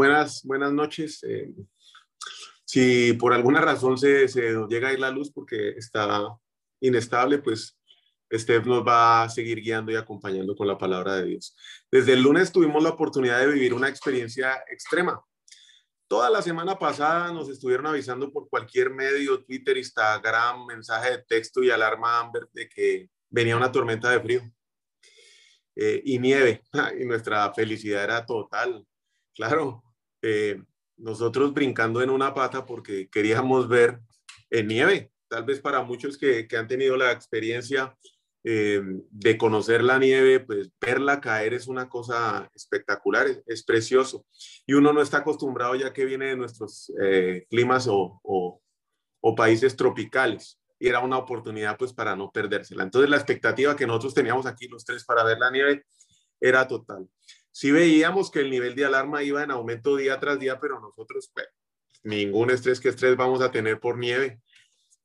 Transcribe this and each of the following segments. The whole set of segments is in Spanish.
Buenas, buenas noches. Eh, si por alguna razón se, se llega a ir la luz porque está inestable, pues Steph nos va a seguir guiando y acompañando con la palabra de Dios. Desde el lunes tuvimos la oportunidad de vivir una experiencia extrema. Toda la semana pasada nos estuvieron avisando por cualquier medio, Twitter, Instagram, mensaje de texto y alarma Amber de que venía una tormenta de frío eh, y nieve. Y nuestra felicidad era total. Claro, eh, nosotros brincando en una pata porque queríamos ver en nieve. Tal vez para muchos que, que han tenido la experiencia eh, de conocer la nieve, pues verla caer es una cosa espectacular, es, precioso. Y uno no está acostumbrado ya que viene de nuestros eh, climas o, o, o, países tropicales. Y era una oportunidad pues para no perdérsela. Entonces la expectativa que nosotros teníamos aquí los tres para ver la nieve era total. Sí veíamos que el nivel de alarma iba en aumento día tras día, pero nosotros, pues, ningún estrés que estrés vamos a tener por nieve.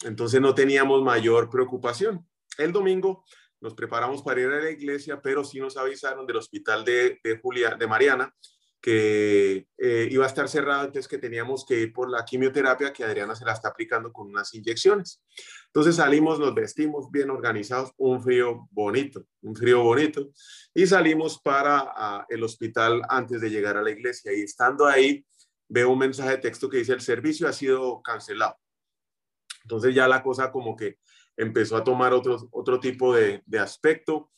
Entonces no teníamos mayor preocupación. El domingo nos preparamos para ir a la iglesia, pero sí nos avisaron del hospital de, de Julia, de Mariana, que eh, iba a estar cerrado, entonces que teníamos que ir por la quimioterapia que Adriana se la está aplicando con unas inyecciones. Entonces salimos, nos vestimos bien organizados, un frío bonito, un frío bonito, y salimos para el hospital antes de llegar a la iglesia. Y estando ahí, veo un mensaje de texto que dice, el servicio ha sido cancelado. Entonces ya la cosa como que empezó a tomar otro, otro tipo de, de aspecto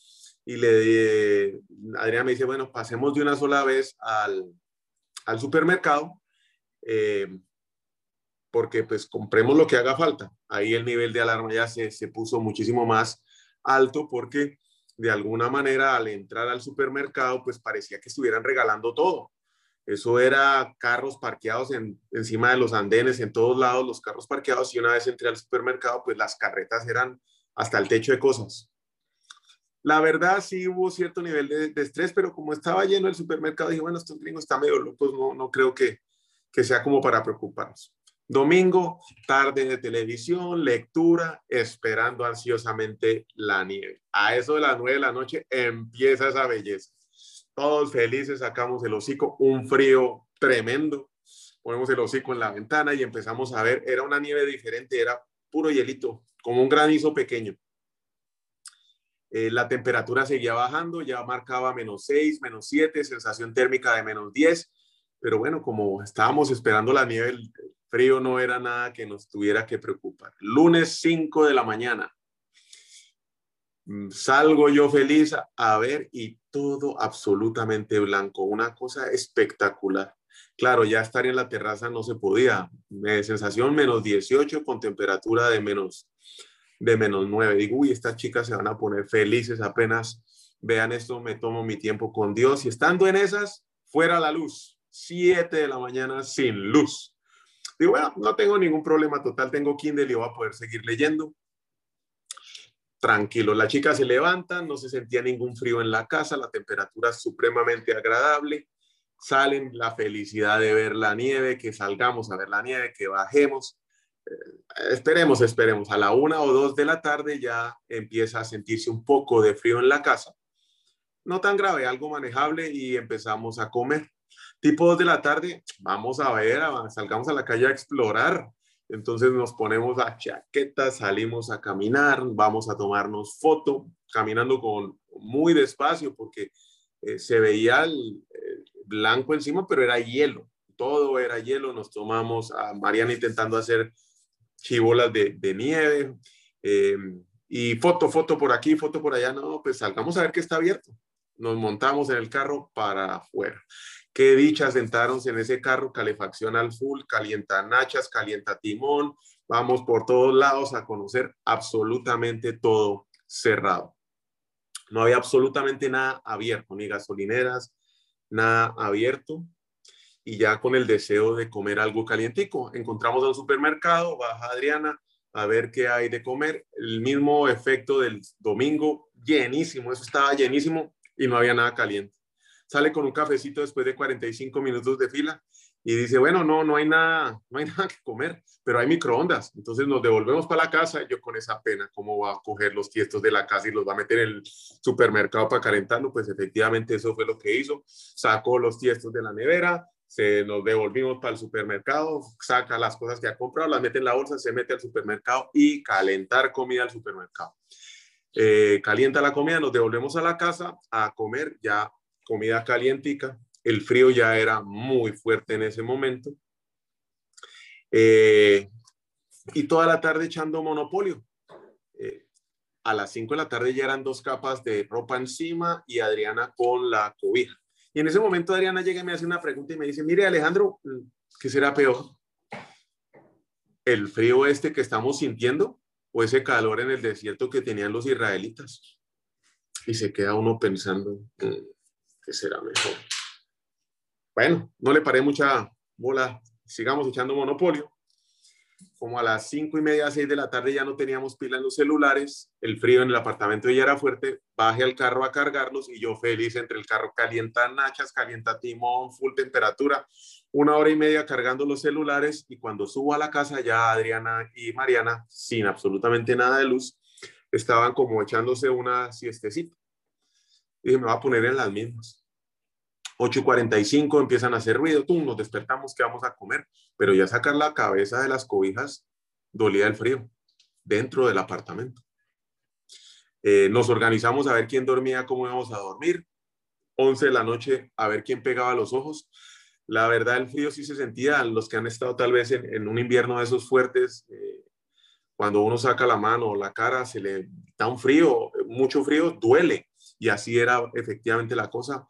y le Adriana me dice, bueno, pasemos de una sola vez al, al supermercado, eh, porque pues compremos lo que haga falta. Ahí el nivel de alarma ya se, se puso muchísimo más alto porque de alguna manera al entrar al supermercado pues parecía que estuvieran regalando todo. Eso era carros parqueados en, encima de los andenes, en todos lados los carros parqueados y una vez entré al supermercado pues las carretas eran hasta el techo de cosas. La verdad sí hubo cierto nivel de, estrés, pero como estaba lleno el supermercado, dije, bueno, estos gringos están medio locos, no, no creo que, que sea como para preocuparnos. Domingo, tarde de televisión, lectura, esperando ansiosamente la nieve. A eso de las nueve de la noche empieza esa belleza. Todos felices, sacamos el hocico, un frío tremendo. Ponemos el hocico en la ventana y empezamos a ver, era una nieve diferente, era puro hielito, como un granizo pequeño. Eh, la temperatura seguía bajando, ya marcaba menos 6, menos 7, sensación térmica de menos 10, pero bueno, como estábamos esperando la nieve, el frío no era nada que nos tuviera que preocupar. Lunes 5 de la mañana, mm, salgo yo feliz a ver y todo absolutamente blanco, una cosa espectacular. Claro, ya estar en la terraza no se podía. sensación menos 18 con temperatura de menos de menos 9. Digo, uy, estas chicas se van a poner felices apenas vean esto, me tomo mi tiempo con Dios. Y estando en esas, fuera la luz, 7 de la mañana sin luz. Digo, bueno, no tengo ningún problema, total, tengo Kindle y voy a poder seguir leyendo. Tranquilo, la chica se levanta, no se sentía ningún frío en la casa, la temperatura supremamente agradable. Salen la felicidad de ver la nieve, que salgamos a ver la nieve, que bajemos esperemos, esperemos, a la una o dos de la tarde ya empieza a sentirse un poco de frío en la casa. No tan grave, algo manejable y empezamos a comer. Tipo dos de la tarde, vamos a ver, salgamos a la calle a explorar. Entonces nos ponemos a chaquetas, salimos a caminar, vamos a tomarnos foto, caminando con muy despacio porque eh, se veía el, blanco encima, pero era hielo. Todo era hielo. Nos tomamos a Mariana intentando hacer chibolas de, de nieve, eh, y foto, foto por aquí, foto por allá, no, pues salgamos a ver que está abierto. Nos montamos en el carro para afuera. Qué dicha sentarnos en ese carro, calefacción al full, calienta nachas, calienta timón, vamos por todos lados a conocer absolutamente todo cerrado. No había absolutamente nada abierto, ni gasolineras, nada abierto. Y ya con el deseo de comer algo calientico, encontramos a un supermercado, baja Adriana a ver qué hay de comer. El mismo efecto del domingo, llenísimo, eso estaba llenísimo y no había nada caliente. Sale con un cafecito después de 45 minutos de fila y dice, bueno, no, no hay nada, no hay nada que comer, pero hay microondas. Entonces nos devolvemos para la casa y yo con esa pena, ¿cómo va a coger los tiestos de la casa y los va a meter en el supermercado para calentarlo? Pues efectivamente eso fue lo que hizo. Sacó los tiestos de la nevera, se nos devolvimos para el supermercado, saca las cosas que ha comprado, las mete en la bolsa, se mete al supermercado y calentar comida al supermercado. Eh, calienta la comida, nos devolvemos a la casa a comer ya comida calientica, el frío ya era muy fuerte en ese momento. Eh, y toda la tarde echando monopolio. Eh, a las 5 de la tarde ya eran dos capas de ropa encima y Adriana con la cobija. Y en ese momento Adriana llega y me hace una pregunta y me dice, mire Alejandro, ¿qué será peor? ¿El frío este que estamos sintiendo o ese calor en el desierto que tenían los israelitas? Y se queda uno pensando, mm, ¿qué será mejor? Bueno, no le paré mucha bola, sigamos echando monopolio. Como a las cinco y media, seis de la tarde ya no teníamos pila en los celulares, el frío en el apartamento ya era fuerte, bajé al carro a cargarlos y yo feliz entre el carro calienta nachas, calienta timón, full temperatura, una hora y media cargando los celulares y cuando subo a la casa ya Adriana y Mariana, sin absolutamente nada de luz, estaban como echándose una siestecita. Y me voy a poner en las mismas. 8.45 empiezan a hacer ruido, tú, nos despertamos que vamos a comer, pero ya sacar la cabeza de las cobijas dolía el frío dentro del apartamento. Eh, nos organizamos a ver quién dormía, cómo íbamos a dormir. 11 de la noche a ver quién pegaba los ojos. La verdad, el frío sí se sentía, los que han estado tal vez en, un invierno de esos fuertes, eh, cuando uno saca la mano o la cara, se le da un frío, mucho frío, duele. Y así era efectivamente la cosa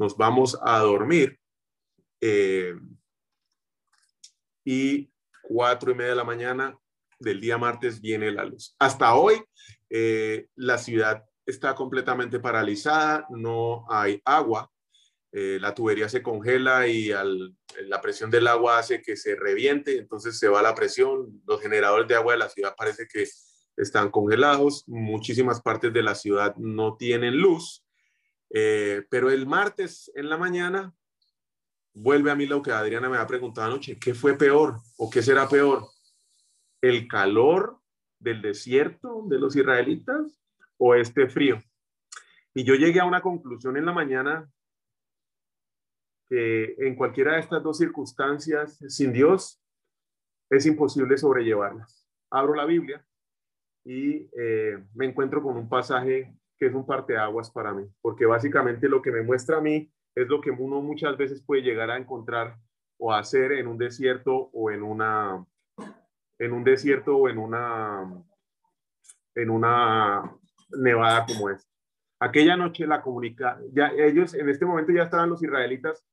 nos vamos a dormir eh, y cuatro y media de la mañana del día martes viene la luz. Hasta hoy eh, la ciudad está completamente paralizada, no hay agua, eh, la tubería se congela y la presión del agua hace que se reviente, entonces se va la presión, los generadores de agua de la ciudad parece que están congelados, muchísimas partes de la ciudad no tienen luz eh, pero el martes en la mañana vuelve a mí lo que Adriana me ha preguntado anoche, ¿qué fue peor o qué será peor? ¿El calor del desierto de los israelitas o este frío? Y yo llegué a una conclusión en la mañana que en cualquiera de estas dos circunstancias, sin Dios, es imposible sobrellevarlas. Abro la Biblia y eh, me encuentro con un pasaje que es un parteaguas para mí, porque básicamente lo que me muestra a mí es lo que uno muchas veces puede llegar a encontrar o hacer en un desierto o en una en un desierto o en una en una nevada como esta. Aquella noche la comunica, ya ellos en este momento ya estaban los israelitas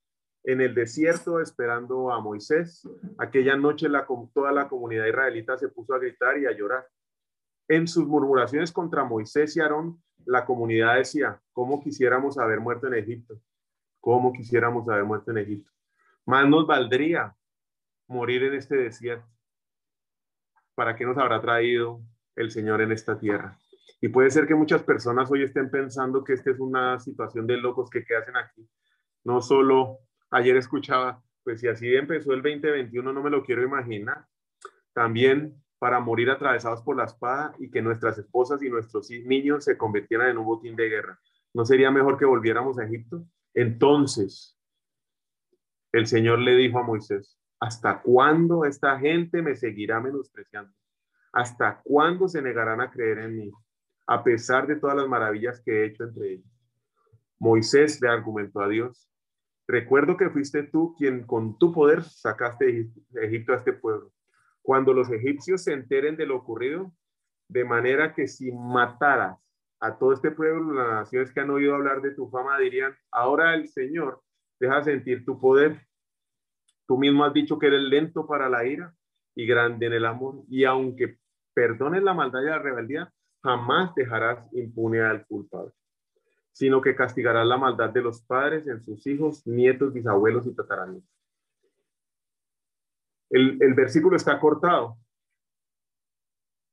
en el desierto esperando a Moisés. Aquella noche la, toda la comunidad israelita se puso a gritar y a llorar. En sus murmuraciones contra Moisés y Aarón, la comunidad decía, ¿cómo quisiéramos haber muerto en Egipto? ¿Cómo quisiéramos haber muerto en Egipto? Más nos valdría morir en este desierto. ¿Para qué nos habrá traído el Señor en esta tierra? Y puede ser que muchas personas hoy estén pensando que esta es una situación de locos que qué hacen aquí. No solo ayer escuchaba, pues si así empezó el 2021, no me lo quiero imaginar. También para morir atravesados por la espada y que nuestras esposas y nuestros niños se convirtieran en un botín de guerra. ¿No sería mejor que volviéramos a Egipto? Entonces, el Señor le dijo a Moisés, ¿hasta cuándo esta gente me seguirá menospreciando? ¿Hasta cuándo se negarán a creer en mí, a pesar de todas las maravillas que he hecho entre ellos? Moisés le argumentó a Dios, recuerdo que fuiste tú quien con tu poder sacaste de Egipto a este pueblo cuando los egipcios se enteren de lo ocurrido, de manera que si mataras a todo este pueblo, las naciones que han oído hablar de tu fama dirían, ahora el Señor deja sentir tu poder. Tú mismo has dicho que eres lento para la ira y grande en el amor, y aunque perdones la maldad y la rebeldía, jamás dejarás impune al culpable. sino que castigarás la maldad de los padres en sus hijos, nietos, bisabuelos y tataranietos. El, versículo está cortado,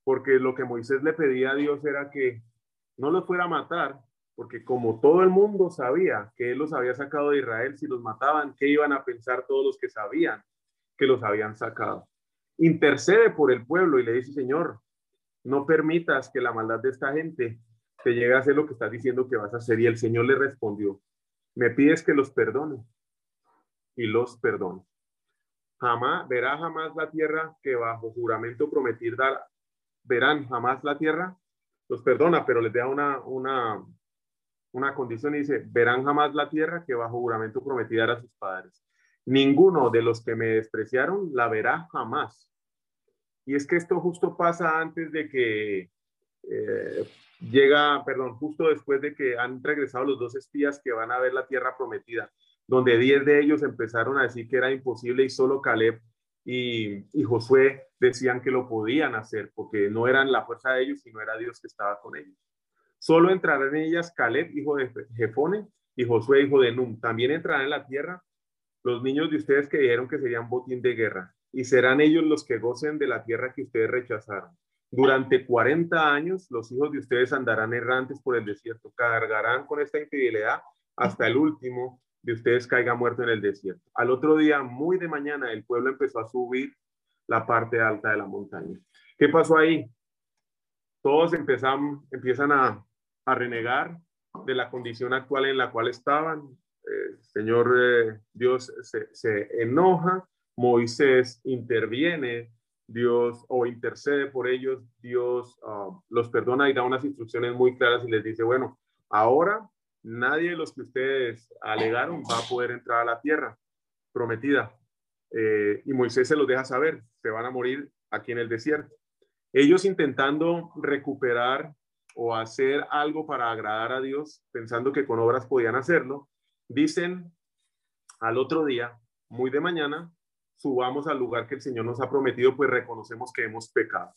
porque lo que Moisés le pedía a Dios era que no los fuera a matar, porque como todo el mundo sabía que él los había sacado de Israel, si los mataban, ¿qué iban a pensar todos los que sabían que los habían sacado? Intercede por el pueblo y le dice, Señor, no permitas que la maldad de esta gente te llegue a hacer lo que estás diciendo que vas a hacer. Y el Señor le respondió, me pides que los perdone y los perdone. Jamás, verá jamás la tierra que bajo juramento prometir dar, verán jamás la tierra, los perdona, pero les da una, una, una condición y dice, verán jamás la tierra que bajo juramento prometí dar a sus padres. Ninguno de los que me despreciaron la verá jamás. Y es que esto justo pasa antes de que eh, llega, perdón, justo después de que han regresado los dos espías que van a ver la tierra prometida, donde diez de ellos empezaron a decir que era imposible y solo Caleb y, y Josué decían que lo podían hacer porque no eran la fuerza de ellos, sino era Dios que estaba con ellos. Solo entrarán en ellas Caleb, hijo de Jefone, y Josué, hijo de Num. También entrarán en la tierra los niños de ustedes que dijeron que serían botín de guerra, y serán ellos los que gocen de la tierra que ustedes rechazaron. Durante 40 años los hijos de ustedes andarán errantes por el desierto, cargarán con esta infidelidad hasta el último de ustedes caiga muerto en el desierto. Al otro día, muy de mañana, el pueblo empezó a subir la parte alta de la montaña. ¿Qué pasó ahí? Todos empiezan a, renegar de la condición actual en la cual estaban, eh, Señor eh, Dios se, enoja, Moisés interviene, Dios o intercede por ellos, Dios ah, los perdona y da unas instrucciones muy claras y les dice, bueno, ahora nadie de los que ustedes alegaron va a poder entrar a la tierra prometida. Eh, y Moisés se los deja saber, se van a morir aquí en el desierto. Ellos intentando recuperar o hacer algo para agradar a Dios, pensando que con obras podían hacerlo, Dicen al otro día, muy de mañana, subamos al lugar que el Señor nos ha prometido, pues reconocemos que hemos pecado.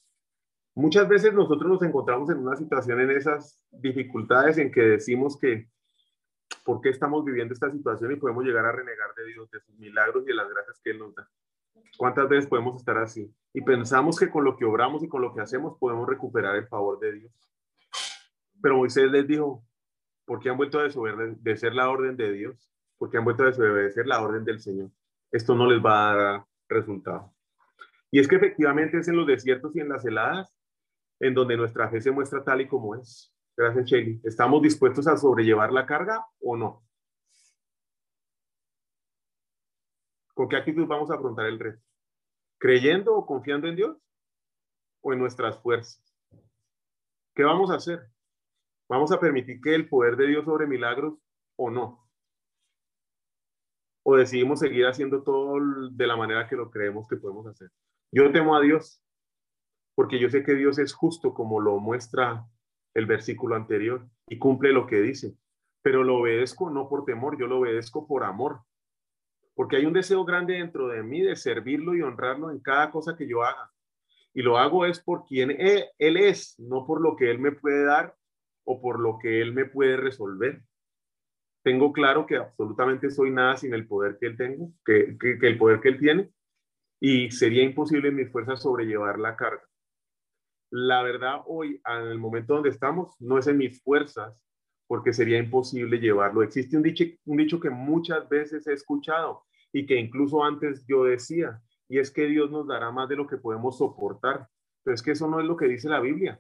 Muchas veces nosotros nos encontramos en una situación en esas dificultades en que decimos que, ¿por qué estamos viviendo esta situación y podemos llegar a renegar de Dios, de sus milagros y de las gracias que Él nos da? ¿Cuántas veces podemos estar así? Y pensamos que con lo que obramos y con lo que hacemos podemos recuperar el favor de Dios. Pero Moisés les dijo, porque han vuelto a desobedecer la orden de Dios, porque han vuelto a desobedecer la orden del Señor. Esto no les va a dar resultado. Y es que efectivamente es en los desiertos y en las heladas en donde nuestra fe se muestra tal y como es. Gracias, Shelly. ¿Estamos dispuestos a sobrellevar la carga o no? ¿Con qué actitud vamos a afrontar el reto? ¿Creyendo o confiando en Dios? ¿O en nuestras fuerzas? ¿Qué vamos a hacer? ¿Vamos a permitir que el poder de Dios sobre milagros o no? ¿O decidimos seguir haciendo todo de la manera que lo creemos que podemos hacer? Yo temo a Dios porque yo sé que Dios es justo como lo muestra el versículo anterior y cumple lo que dice, pero lo obedezco no por temor, yo lo obedezco por amor, porque hay un deseo grande dentro de mí de servirlo y honrarlo en cada cosa que yo haga. Y lo hago es por quien él, él es, no por lo que Él me puede dar o por lo que Él me puede resolver. Tengo claro que absolutamente soy nada sin el poder que Él tengo, que, que, el poder que Él tiene, y sería imposible en mis fuerzas sobrellevar la carga. La verdad, hoy, en el momento donde estamos, no es en mis fuerzas, porque sería imposible llevarlo. Existe un dicho, un dicho que muchas veces he escuchado y que incluso antes yo decía, y es que Dios nos dará más de lo que podemos soportar. Pero es que eso no es lo que dice la Biblia.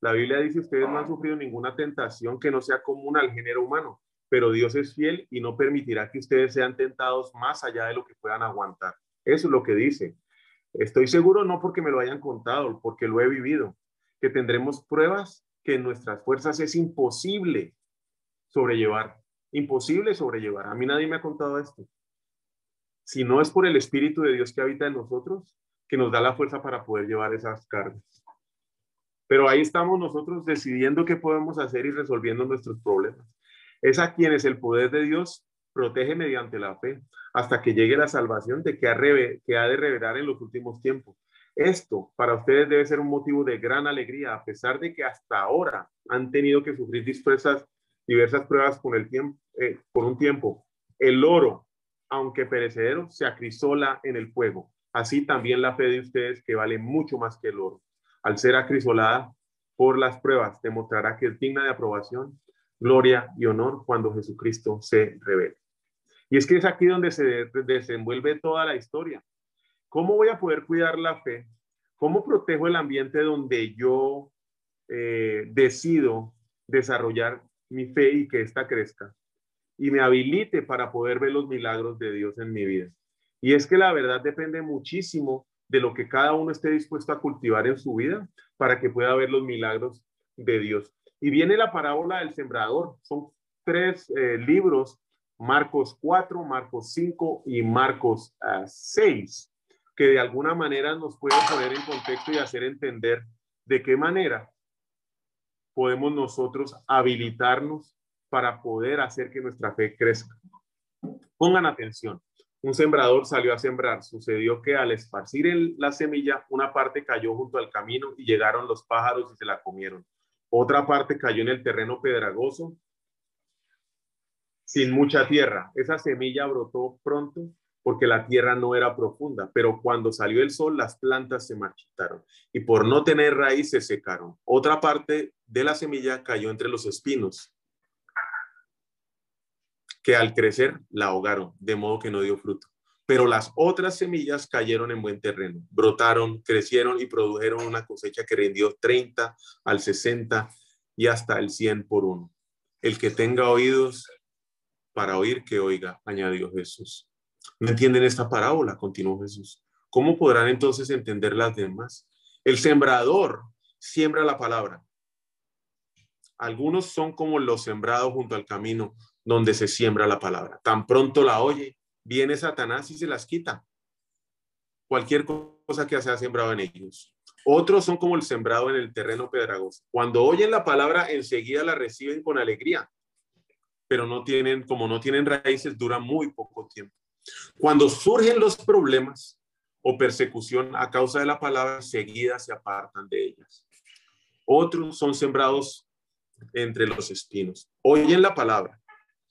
La Biblia dice, ustedes no han sufrido ninguna tentación que no sea común al género humano, pero Dios es fiel y no permitirá que ustedes sean tentados más allá de lo que puedan aguantar. Eso es lo que dice. Estoy seguro, no porque me lo hayan contado, porque lo he vivido, que tendremos pruebas que en nuestras fuerzas es imposible sobrellevar. Imposible sobrellevar. A mí nadie me ha contado esto. Si no es por el Espíritu de Dios que habita en nosotros, que nos da la fuerza para poder llevar esas cargas. Pero ahí estamos nosotros decidiendo qué podemos hacer y resolviendo nuestros problemas. Es a quienes el poder de Dios protege mediante la fe hasta que llegue la salvación de que ha, que ha de revelar en los últimos tiempos. Esto para ustedes debe ser un motivo de gran alegría, a pesar de que hasta ahora han tenido que sufrir dispersas diversas pruebas con el tiempo, eh, por un tiempo. El oro, aunque perecedero, se acrisola en el fuego. Así también la fe de ustedes, que vale mucho más que el oro. Al ser acrisolada por las pruebas, demostrará que es digna de aprobación, gloria y honor cuando Jesucristo se revele. Y es que es aquí donde se desenvuelve toda la historia. ¿Cómo voy a poder cuidar la fe? ¿Cómo protejo el ambiente donde yo eh, decido desarrollar mi fe y que ésta crezca? Y me habilite para poder ver los milagros de Dios en mi vida. Y es que la verdad depende muchísimo de lo que cada uno esté dispuesto a cultivar en su vida para que pueda ver los milagros de Dios. Y viene la parábola del sembrador. Son tres eh, libros, Marcos 4, Marcos 5 y Marcos 6, ah, que de alguna manera nos pueden poner en contexto y hacer entender de qué manera podemos nosotros habilitarnos para poder hacer que nuestra fe crezca. Pongan atención. Un sembrador salió a sembrar. Sucedió que al esparcir la semilla, una parte cayó junto al camino y llegaron los pájaros y se la comieron. Otra parte cayó en el terreno pedragoso, sin mucha tierra. Esa semilla brotó pronto porque la tierra no era profunda, pero cuando salió el sol las plantas se marchitaron y por no tener raíz se secaron. Otra parte de la semilla cayó entre los espinos, que al crecer la ahogaron, de modo que no dio fruto. Pero las otras semillas cayeron en buen terreno, brotaron, crecieron y produjeron una cosecha que rindió 30 al 60 y hasta el 100 por uno. El que tenga oídos para oír, que oiga, añadió Jesús. ¿No entienden esta parábola? Continuó Jesús. ¿Cómo podrán entonces entender las demás? El sembrador siembra la palabra. Algunos son como los sembrados junto al camino donde se siembra la palabra. Tan pronto la oye, viene Satanás y se las quita. Cualquier cosa que se ha sembrado en ellos. Otros son como el sembrado en el terreno pedragoso. Cuando oyen la palabra, enseguida la reciben con alegría, pero no tienen, como no tienen raíces, dura muy poco tiempo. Cuando surgen los problemas o persecución a causa de la palabra, enseguida se apartan de ellas. Otros son sembrados entre los espinos. Oyen la palabra,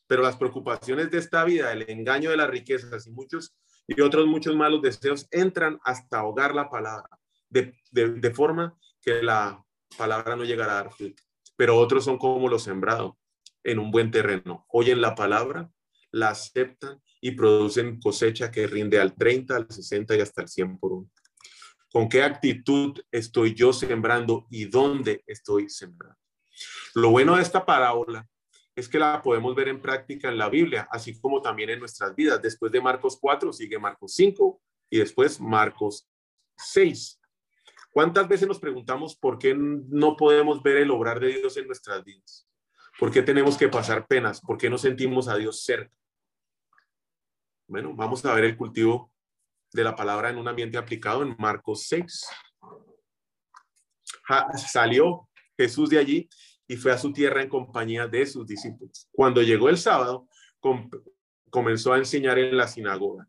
pero las preocupaciones de esta vida, el engaño de las riquezas y muchos y otros muchos malos deseos entran hasta ahogar la palabra, de, de, forma que la palabra no llegará a dar fruto. Pero otros son como los sembrados en un buen terreno. Oyen la palabra, la aceptan y producen cosecha que rinde al 30, al 60 y hasta el 100 por uno. ¿Con qué actitud estoy yo sembrando y dónde estoy sembrando? Lo bueno de esta parábola es que la podemos ver en práctica en la Biblia, así como también en nuestras vidas. Después de Marcos 4 sigue Marcos 5 y después Marcos 6. ¿Cuántas veces nos preguntamos por qué no podemos ver el obrar de Dios en nuestras vidas? ¿Por qué tenemos que pasar penas? ¿Por qué no sentimos a Dios cerca? Bueno, vamos a ver el cultivo de la palabra en un ambiente aplicado en Marcos 6. salió Jesús de allí y fue a su tierra en compañía de sus discípulos. Cuando llegó el sábado, comenzó a enseñar en la sinagoga.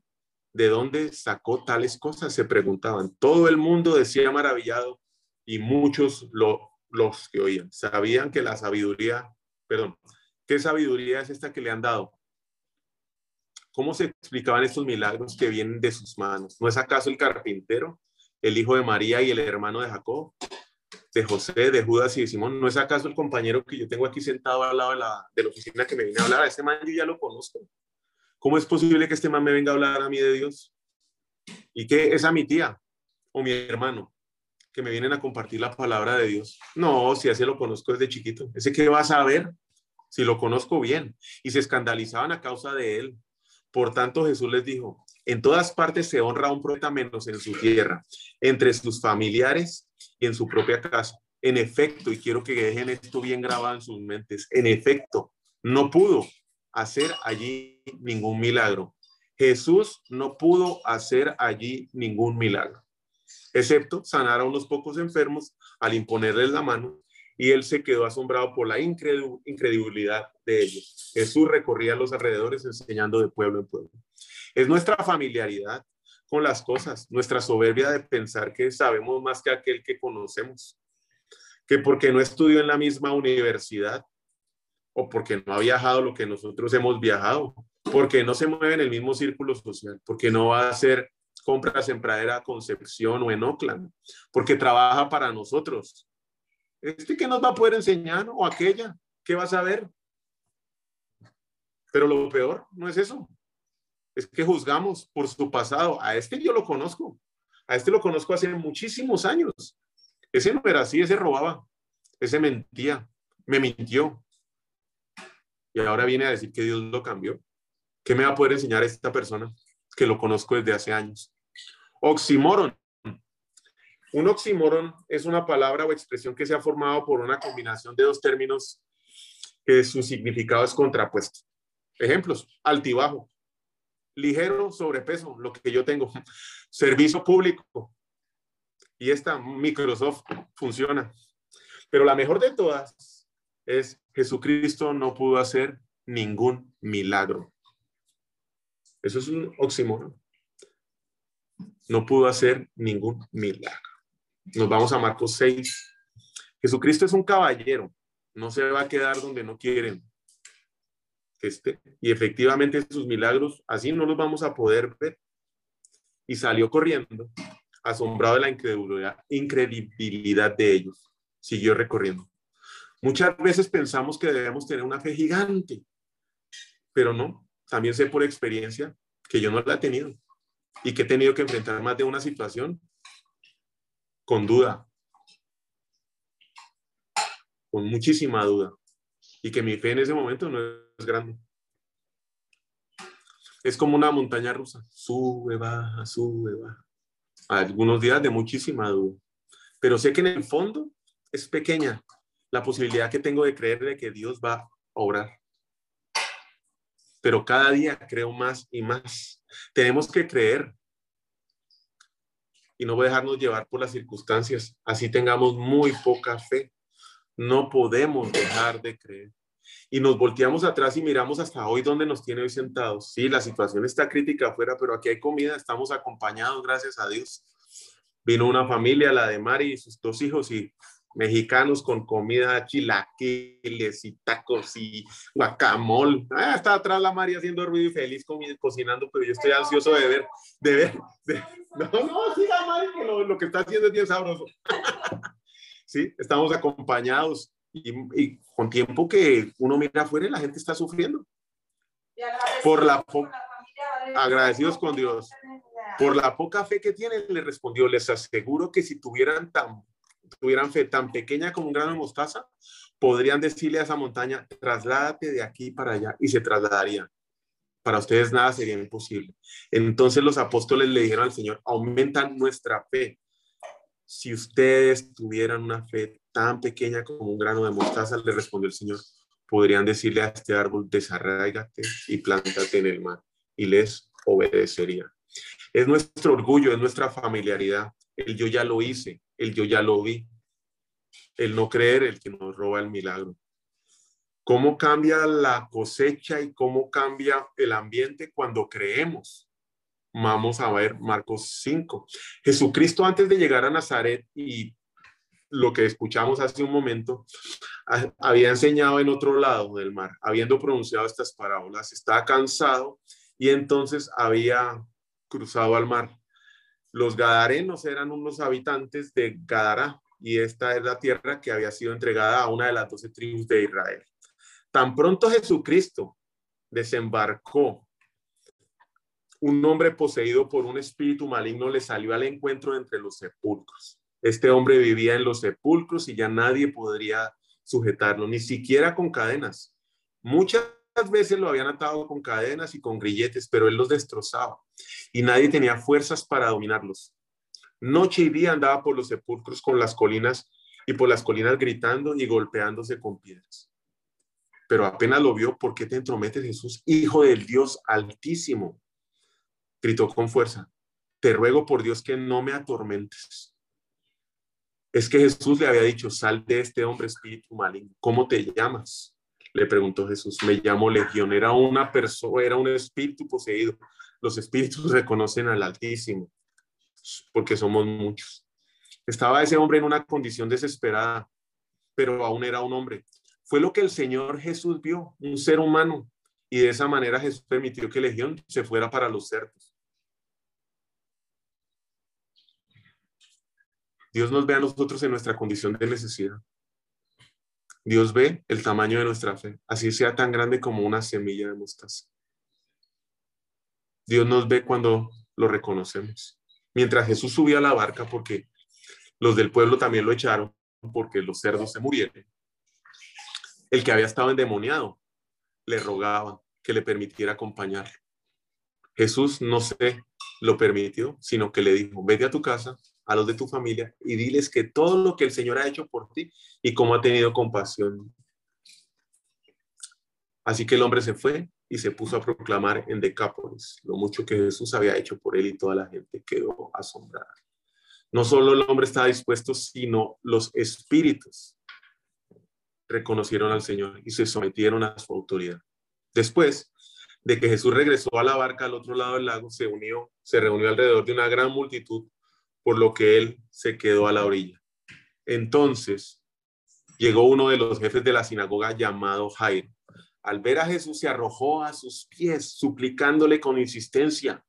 ¿De dónde sacó tales cosas? Se preguntaban. Todo el mundo decía maravillado y muchos lo, los que oían sabían que la sabiduría, perdón, ¿qué sabiduría es esta que le han dado? ¿Cómo se explicaban estos milagros que vienen de sus manos? ¿No es acaso el carpintero, el hijo de María y el hermano de Jacob? de José, de Judas y de Simón. ¿No es acaso el compañero que yo tengo aquí sentado al lado de la, oficina que me viene a hablar? Este man yo ya lo conozco. ¿Cómo es posible que este man me venga a hablar a mí de Dios? ¿Y que es a mi tía o mi hermano que me vienen a compartir la palabra de Dios? No, si así lo conozco desde chiquito. ¿Ese qué vas a ver? Si lo conozco bien. Y se escandalizaban a causa de él. Por tanto, Jesús les dijo, en todas partes se honra a un profeta menos en su tierra, entre sus familiares y en su propia casa. En efecto, y quiero que dejen esto bien grabado en sus mentes, en efecto, no pudo hacer allí ningún milagro. Jesús no pudo hacer allí ningún milagro, excepto sanar a unos pocos enfermos al imponerles la mano y él se quedó asombrado por la incredulidad de ellos. Jesús recorría los alrededores enseñando de pueblo en pueblo. Es nuestra familiaridad con las cosas, nuestra soberbia de pensar que sabemos más que aquel que conocemos, que porque no estudió en la misma universidad o porque no ha viajado lo que nosotros hemos viajado, porque no se mueve en el mismo círculo social, porque no va a hacer compras en Pradera Concepción o en Oakland, porque trabaja para nosotros. ¿Este qué nos va a poder enseñar o aquella? ¿Qué va a saber? Pero lo peor no es eso. Es que juzgamos por su pasado. A este yo lo conozco. A este lo conozco hace muchísimos años. Ese no era así, ese robaba, ese mentía, me mintió. Y ahora viene a decir que Dios lo cambió. ¿Qué me va a poder enseñar esta persona que lo conozco desde hace años? Oxímoron. Un oxímoron es una palabra o expresión que se ha formado por una combinación de dos términos que su significado es contrapuesto. Ejemplos, altibajo, ligero sobrepeso, lo que yo tengo, servicio público. Y esta Microsoft funciona. Pero la mejor de todas es Jesucristo no pudo hacer ningún milagro. Eso es un oxímoron. No pudo hacer ningún milagro. Nos vamos a Marcos 6. Jesucristo es un caballero. No se va a quedar donde no quieren este, y efectivamente sus milagros así no los vamos a poder ver. Y salió corriendo, asombrado de la incredulidad, incredibilidad de ellos. Siguió recorriendo. Muchas veces pensamos que debemos tener una fe gigante, pero no. También sé por experiencia que yo no la he tenido y que he tenido que enfrentar más de una situación con duda, con muchísima duda, y que mi fe en ese momento no es grande. Es como una montaña rusa, sube, baja, sube, baja. Algunos días de muchísima duda, pero sé que en el fondo es pequeña la posibilidad que tengo de creer de que Dios va a obrar. Pero cada día creo más y más. Tenemos que creer y no dejarnos llevar por las circunstancias. Así tengamos muy poca fe. No podemos dejar de creer y nos volteamos atrás y miramos hasta hoy donde nos tiene hoy sentados. Sí, la situación está crítica afuera, pero aquí hay comida, estamos acompañados, gracias a Dios. Vino una familia, la de Mari y sus dos hijos, y mexicanos con comida, chilaquiles y tacos y guacamole. Ah, está atrás la Mari haciendo ruido y feliz cocinando, pero yo estoy ansioso de ver, de ver. no, no, siga Mari, que lo, lo que está haciendo es bien sabroso. sí, estamos acompañados y, con tiempo que uno mira afuera y la gente está sufriendo. Por la agradecidos con Dios. Por la poca fe que tienen, le respondió, les aseguro que si tuvieran tan tuvieran fe tan pequeña como un grano de mostaza, podrían decirle a esa montaña, trasládate de aquí para allá y se trasladaría. Para ustedes nada sería imposible. Entonces los apóstoles le dijeron al Señor, aumentan nuestra fe. Si ustedes tuvieran una fe tan pequeña como un grano de mostaza, le respondió el Señor, podrían decirle a este árbol, desarraigate y plántate en el mar, y les obedecería. Es nuestro orgullo, es nuestra familiaridad. El yo ya lo hice, el yo ya lo vi. El no creer, el que nos roba el milagro. ¿Cómo cambia la cosecha y cómo cambia el ambiente cuando creemos? Vamos a ver Marcos 5. Jesucristo antes de llegar a Nazaret y lo que escuchamos hace un momento, había enseñado en otro lado del mar, habiendo pronunciado estas parábolas, estaba cansado y entonces había cruzado al mar. Los gadarenos eran unos habitantes de Gadara y esta es la tierra que había sido entregada a una de las doce tribus de Israel. Tan pronto Jesucristo desembarcó, un hombre poseído por un espíritu maligno le salió al encuentro entre los sepulcros. Este hombre vivía en los sepulcros y ya nadie podría sujetarlo, ni siquiera con cadenas. Muchas veces lo habían atado con cadenas y con grilletes, pero él los destrozaba y nadie tenía fuerzas para dominarlos. Noche y día andaba por los sepulcros con las colinas y por las colinas gritando y golpeándose con piedras. Pero apenas lo vio, ¿por qué te entrometes, Jesús, hijo del Dios altísimo? Gritó con fuerza, te ruego por Dios que no me atormentes. Es que Jesús le había dicho, sal de este hombre espíritu maligno. ¿Cómo te llamas? Le preguntó Jesús. Me llamo Legión. Era una persona, era un espíritu poseído. Los espíritus reconocen al Altísimo porque somos muchos. Estaba ese hombre en una condición desesperada, pero aún era un hombre. Fue lo que el Señor Jesús vio, un ser humano, y de esa manera Jesús permitió que Legión se fuera para los cerdos. Dios nos ve a nosotros en nuestra condición de necesidad. Dios ve el tamaño de nuestra fe, así sea tan grande como una semilla de mostaza. Dios nos ve cuando lo reconocemos. Mientras Jesús subía a la barca, porque los del pueblo también lo echaron, porque los cerdos se murieron, el que había estado endemoniado le rogaba que le permitiera acompañar. Jesús no se lo permitió, sino que le dijo, vete a tu casa, a los de tu familia y diles que todo lo que el Señor ha hecho por ti y cómo ha tenido compasión. Así que el hombre se fue y se puso a proclamar en Decápolis lo mucho que Jesús había hecho por él y toda la gente quedó asombrada. No solo el hombre estaba dispuesto, sino los espíritus reconocieron al Señor y se sometieron a su autoridad. Después de que Jesús regresó a la barca al otro lado del lago, se unió, se reunió alrededor de una gran multitud por lo que él se quedó a la orilla. Entonces llegó uno de los jefes de la sinagoga llamado Jairo. Al ver a Jesús se arrojó a sus pies, suplicándole con insistencia.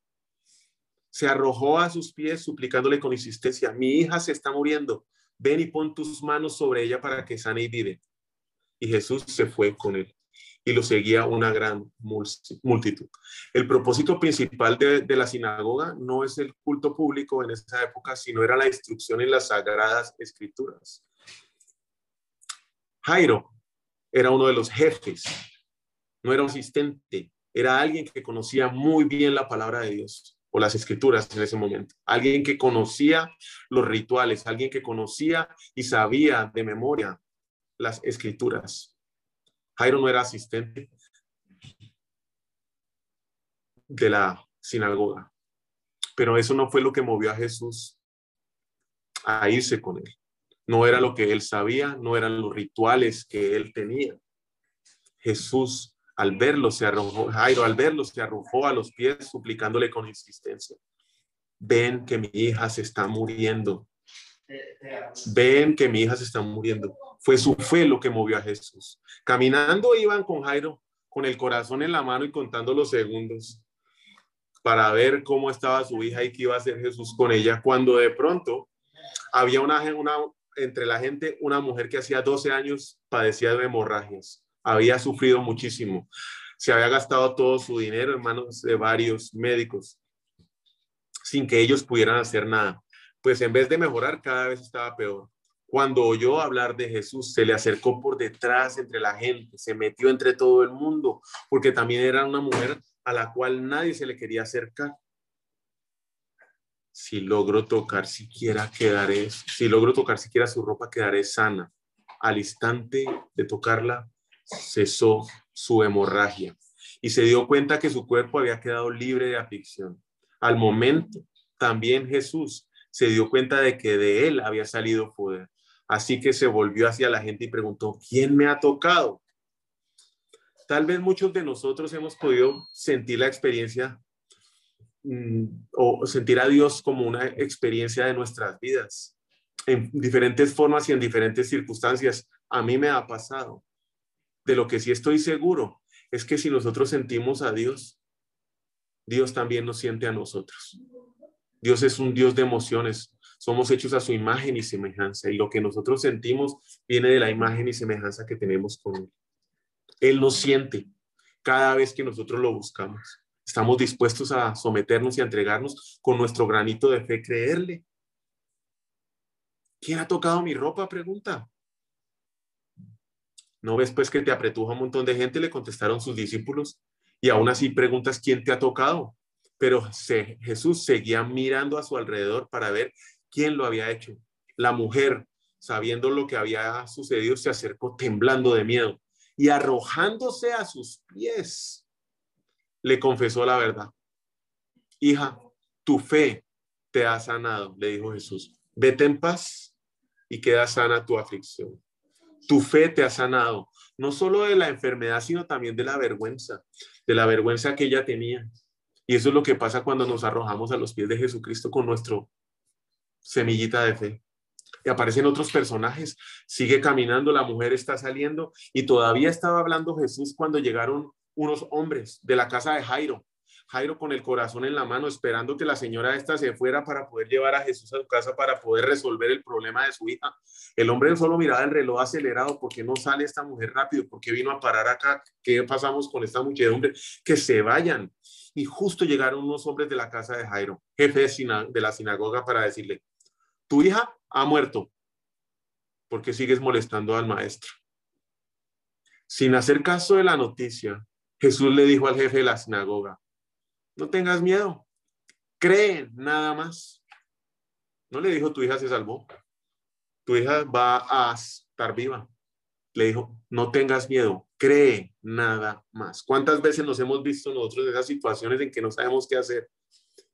Se arrojó a sus pies, suplicándole con insistencia. Mi hija se está muriendo. Ven y pon tus manos sobre ella para que sane y vive. Y Jesús se fue con él y lo seguía una gran multitud. El propósito principal de, la sinagoga no es el culto público en esa época, sino era la instrucción en las sagradas escrituras. Jairo era uno de los jefes, no era un asistente, era alguien que conocía muy bien la palabra de Dios o las escrituras en ese momento, alguien que conocía los rituales, alguien que conocía y sabía de memoria las escrituras. Jairo no era asistente de la sinagoga, pero eso no fue lo que movió a Jesús a irse con él. No era lo que él sabía, no eran los rituales que él tenía. Jesús, al verlo, se arrojó, Jairo, al verlo, se arrojó a los pies, suplicándole con insistencia. Ven que mi hija se está muriendo. Ven que mi hija se está muriendo. Fue su fe lo que movió a Jesús. Caminando iban con Jairo, con el corazón en la mano y contando los segundos para ver cómo estaba su hija y qué iba a hacer Jesús con ella, cuando de pronto había una, una entre la gente una mujer que hacía 12 años padecía de hemorragias, había sufrido muchísimo, se había gastado todo su dinero en manos de varios médicos sin que ellos pudieran hacer nada. Pues en vez de mejorar, cada vez estaba peor. Cuando oyó hablar de Jesús, se le acercó por detrás entre la gente, se metió entre todo el mundo, porque también era una mujer a la cual nadie se le quería acercar. Si logro tocar siquiera quedaré, si logro tocar siquiera su ropa quedaré sana. Al instante de tocarla, cesó su hemorragia y se dio cuenta que su cuerpo había quedado libre de aflicción. Al momento, también Jesús se dio cuenta de que de él había salido poder. Así que se volvió hacia la gente y preguntó, ¿quién me ha tocado? Tal vez muchos de nosotros hemos podido sentir la experiencia mm, o sentir a Dios como una experiencia de nuestras vidas en diferentes formas y en diferentes circunstancias. A mí me ha pasado. De lo que sí estoy seguro es que si nosotros sentimos a Dios, Dios también nos siente a nosotros. Dios es un Dios de emociones, somos hechos a su imagen y semejanza y lo que nosotros sentimos viene de la imagen y semejanza que tenemos con Él. Él nos siente cada vez que nosotros lo buscamos. Estamos dispuestos a someternos y a entregarnos con nuestro granito de fe, creerle. ¿Quién ha tocado mi ropa? Pregunta. ¿No ves pues que te apretuja un montón de gente? Le contestaron sus discípulos. Y aún así preguntas quién te ha tocado. Pero Jesús seguía mirando a su alrededor para ver quién lo había hecho. La mujer, sabiendo lo que había sucedido, se acercó temblando de miedo y arrojándose a sus pies, le confesó la verdad. Hija, tu fe te ha sanado, le dijo Jesús. Vete en paz y queda sana tu aflicción. Tu fe te ha sanado, no solo de la enfermedad, sino también de la vergüenza, de la vergüenza que ella tenía. Y eso es lo que pasa cuando nos arrojamos a los pies de Jesucristo con nuestro semillita de fe. Y aparecen otros personajes, sigue caminando, la mujer está saliendo y todavía estaba hablando Jesús cuando llegaron unos hombres de la casa de Jairo. Jairo con el corazón en la mano, esperando que la señora esta se fuera para poder llevar a Jesús a su casa para poder resolver el problema de su hija. El hombre solo miraba el reloj acelerado, porque no sale esta mujer rápido? porque vino a parar acá? ¿Qué pasamos con esta muchedumbre? Que se vayan. Y justo llegaron unos hombres de la casa de Jairo, jefe de la sinagoga, para decirle, tu hija ha muerto, porque sigues molestando al maestro. Sin hacer caso de la noticia, Jesús le dijo al jefe de la sinagoga, no tengas miedo, cree nada más. No le dijo, tu hija se salvó, tu hija va a estar viva. Le dijo, no tengas miedo, cree nada más. ¿Cuántas veces nos hemos visto nosotros en esas situaciones en que no sabemos qué hacer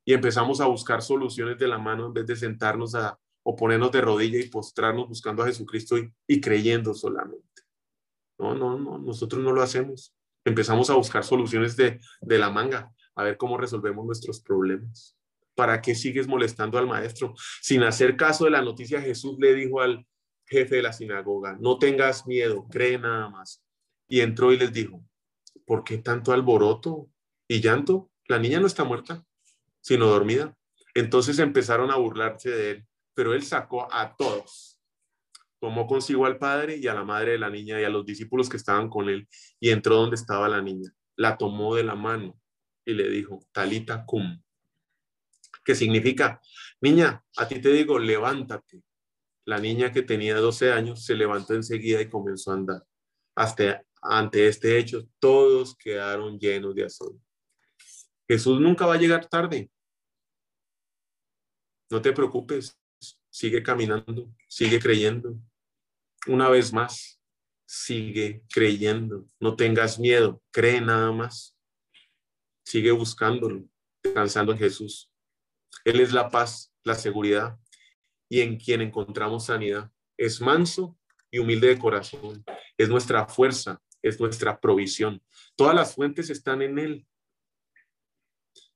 y empezamos a buscar soluciones de la mano en vez de sentarnos a, o ponernos de rodilla y postrarnos buscando a Jesucristo y, creyendo solamente. No, no, no, nosotros no lo hacemos. Empezamos a buscar soluciones de, de la manga, a ver cómo resolvemos nuestros problemas. ¿Para qué sigues molestando al maestro? Sin hacer caso de la noticia, Jesús le dijo al jefe de la sinagoga, no tengas miedo, cree nada más. Y entró y les dijo, ¿por qué tanto alboroto y llanto? La niña no está muerta, sino dormida. Entonces empezaron a burlarse de él pero él sacó a todos. Tomó consigo al padre y a la madre de la niña y a los discípulos que estaban con él y entró donde estaba la niña. La tomó de la mano y le dijo, Talita cum, que significa, niña, a ti te digo, levántate. La niña que tenía 12 años se levantó enseguida y comenzó a andar. Hasta ante este hecho, todos quedaron llenos de asombro. Jesús nunca va a llegar tarde. No te preocupes, sigue caminando, sigue creyendo. Una vez más, sigue creyendo. No tengas miedo, cree nada más. Sigue buscándolo, descansando en Jesús. Él es la paz, la seguridad y en quien encontramos sanidad. Es manso y humilde de corazón. Es nuestra fuerza, es nuestra provisión. Todas las fuentes están en Él.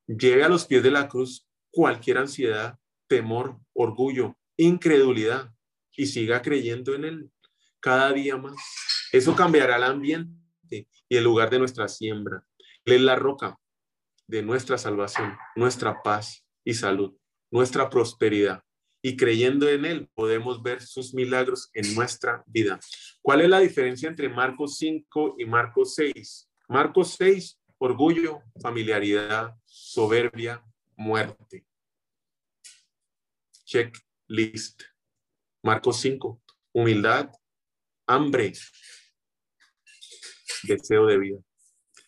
Lleve a los pies de la cruz cualquier ansiedad, temor, orgullo, incredulidad y siga creyendo en Él cada día más. Eso cambiará el ambiente y el lugar de nuestra siembra. Él es la roca de nuestra salvación, nuestra paz y salud, nuestra prosperidad. Y creyendo en Él podemos ver sus milagros en nuestra vida. ¿Cuál es la diferencia entre Marcos 5 y Marcos 6? Marcos 6, orgullo, familiaridad, soberbia, muerte. Check list. Marcos 5, humildad, hambre, deseo de vida.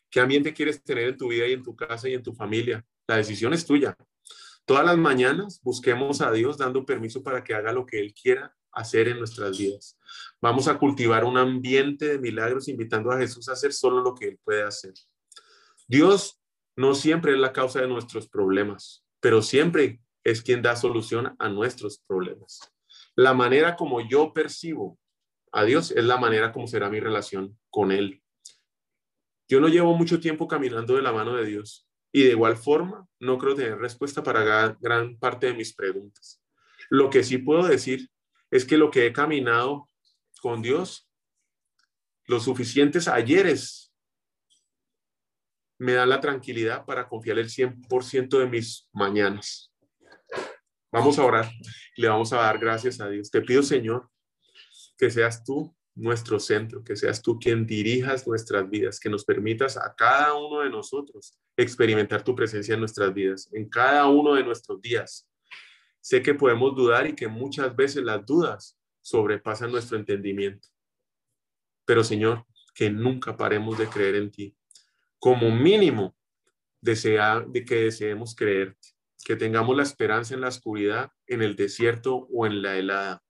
¿Qué ambiente quieres tener en tu vida y en tu casa y en tu familia? La decisión es tuya. Todas las mañanas busquemos a Dios dando permiso para que haga lo que Él quiera hacer en nuestras vidas. Vamos a cultivar un ambiente de milagros invitando a Jesús a hacer solo lo que Él puede hacer. Dios no siempre es la causa de nuestros problemas, pero siempre es quien da solución a nuestros problemas. La manera como yo percibo a Dios es la manera como será mi relación con Él. Yo no llevo mucho tiempo caminando de la mano de Dios y de igual forma no creo tener respuesta para gran parte de mis preguntas. Lo que sí puedo decir es que lo que he caminado con Dios, los suficientes ayeres me dan la tranquilidad para confiar el 100% de mis mañanas. Vamos a orar le vamos a dar gracias a Dios. Te pido, Señor, que seas tú nuestro centro, que seas tú quien dirijas nuestras vidas, que nos permitas a cada uno de nosotros experimentar tu presencia en nuestras vidas, en cada uno de nuestros días. Sé que podemos dudar y que muchas veces las dudas sobrepasan nuestro entendimiento. Pero Señor, que nunca paremos de creer en ti. Como mínimo, desea, de que deseemos creerte que tengamos la esperanza en la oscuridad, en el desierto o en la helada.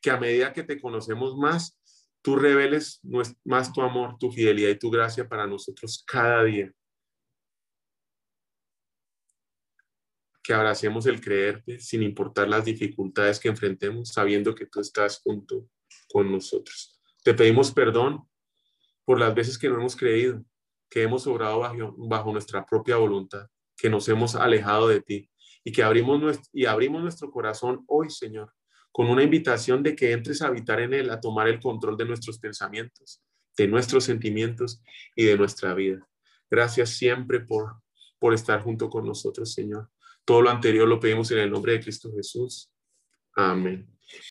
Que a medida que te conocemos más, tú reveles más tu amor, tu fidelidad y tu gracia para nosotros cada día. Que abracemos el creerte sin importar las dificultades que enfrentemos, sabiendo que tú estás junto con nosotros. Te pedimos perdón por las veces que no hemos creído, que hemos obrado bajo, bajo nuestra propia voluntad, que nos hemos alejado de ti y que abrimos nuestro, y abrimos nuestro corazón hoy, Señor, con una invitación de que entres a habitar en Él, a tomar el control de nuestros pensamientos, de nuestros sentimientos y de nuestra vida. Gracias siempre por, por estar junto con nosotros, Señor. Todo lo anterior lo pedimos en el nombre de Cristo Jesús. Amén.